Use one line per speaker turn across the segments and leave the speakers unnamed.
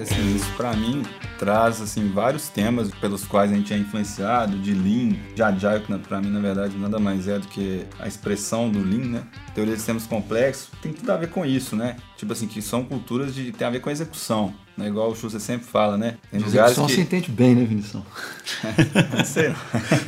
Assim, isso para mim traz assim vários temas pelos quais a gente é influenciado, de Lean, de Agile, que para mim na verdade nada mais é do que a expressão do Lean, né? Teoria de sistemas complexos tem tudo a ver com isso, né? Tipo assim, que são culturas de tem a ver com a execução, né? Igual o Schuster sempre fala, né?
Tem execução que... se entende bem, né, Vinição?
sei.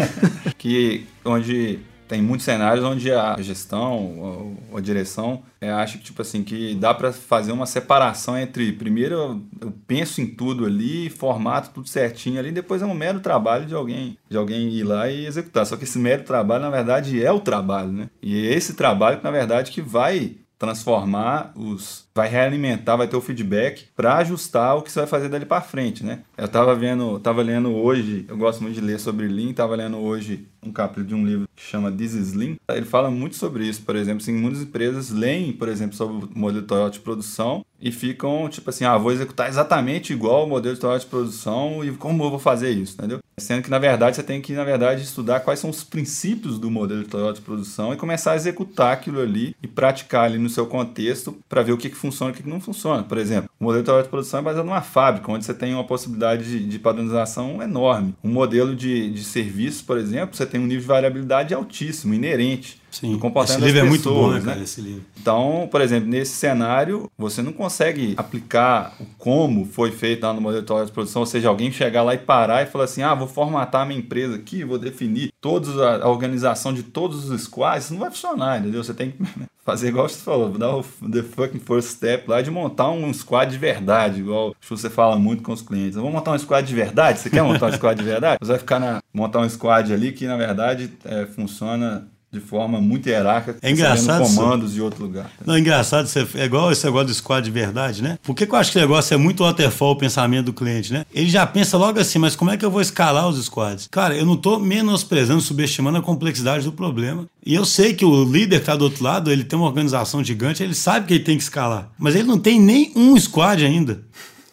que onde tem muitos cenários onde a gestão ou a direção é, acha que tipo assim que dá para fazer uma separação entre primeiro eu, eu, penso em tudo ali formato tudo certinho ali depois é um mero trabalho de alguém de alguém ir lá e executar. Só que esse mero trabalho na verdade é o trabalho né? E é esse trabalho que na verdade que vai transformar os vai realimentar, vai ter o feedback para ajustar o que você vai fazer dali para frente, né? Eu tava vendo, tava lendo hoje, eu gosto muito de ler sobre Lean, tava lendo hoje um capítulo de um livro que chama This is Lean. Ele fala muito sobre isso, por exemplo, assim, muitas empresas leem, por exemplo, sobre o modelo Toyota de produção e ficam tipo assim, ah, vou executar exatamente igual o modelo de de produção e como eu vou fazer isso, entendeu? Sendo que na verdade você tem que na verdade estudar quais são os princípios do modelo de de produção e começar a executar aquilo ali e praticar ali no seu contexto para ver o que, que funciona e o que, que não funciona. Por exemplo, o modelo de produção é baseado numa fábrica, onde você tem uma possibilidade de, de padronização enorme. Um modelo de, de serviço, por exemplo, você tem um nível de variabilidade altíssimo, inerente.
Sim, esse livro é muito bom, né, cara, né? esse livro.
Então, por exemplo, nesse cenário, você não consegue aplicar o como foi feito lá no modelo de produção, ou seja, alguém chegar lá e parar e falar assim, ah, vou formatar a minha empresa aqui, vou definir toda a organização de todos os squads, isso não vai funcionar, entendeu? Você tem que fazer igual você falou, dar o the fucking first step lá de montar um squad de verdade, igual você fala muito com os clientes. Vamos montar um squad de verdade? Você quer montar um squad de verdade? Você vai ficar na montar um squad ali que na verdade é, funciona de forma muito hierárquica,
é engraçado
comandos de outro lugar.
Não, é engraçado, é igual esse negócio do squad de verdade, né? Por que, que eu acho que o negócio é muito waterfall o pensamento do cliente, né? Ele já pensa logo assim, mas como é que eu vou escalar os squads? Cara, eu não estou menosprezando, subestimando a complexidade do problema. E eu sei que o líder que está do outro lado, ele tem uma organização gigante, ele sabe que ele tem que escalar. Mas ele não tem nem um squad ainda.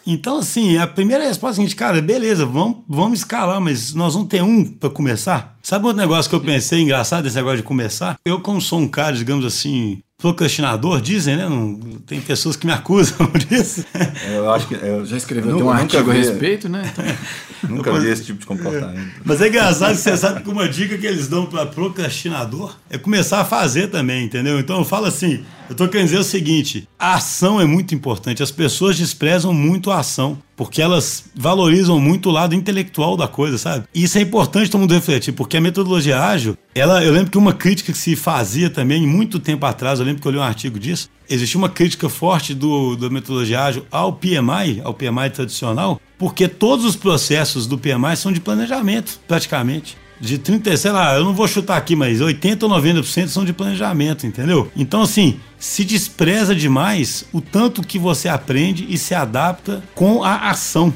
Então, assim, a primeira resposta é a seguinte, cara, beleza, vamos, vamos escalar, mas nós vamos ter um para começar? Sabe outro negócio que eu pensei engraçado, esse negócio de começar? Eu, como sou um cara, digamos assim, procrastinador, dizem, né? Não, tem pessoas que me acusam disso.
É, eu acho que eu
já escreveu um artigo a respeito, né?
Então... nunca vi esse tipo de comportamento.
Mas é engraçado que você sabe que uma dica que eles dão para procrastinador é começar a fazer também, entendeu? Então eu falo assim, eu tô querendo dizer o seguinte: a ação é muito importante. As pessoas desprezam muito a ação, porque elas valorizam muito o lado intelectual da coisa, sabe? E isso é importante todo mundo refletir, porque a metodologia ágil, ela, eu lembro que uma crítica que se fazia também muito tempo atrás, eu lembro que eu li um artigo disso, existia uma crítica forte do, da metodologia ágil ao PMI, ao PMI tradicional, porque todos os processos do PMI são de planejamento, praticamente de 30, sei lá, eu não vou chutar aqui, mas 80 ou 90% são de planejamento, entendeu? Então, assim, se despreza demais o tanto que você aprende e se adapta com a ação.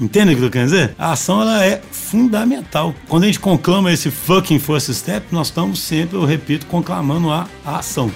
Entende o que eu quero dizer? A ação ela é fundamental. Quando a gente conclama esse fucking first step, nós estamos sempre, eu repito, conclamando a, a ação.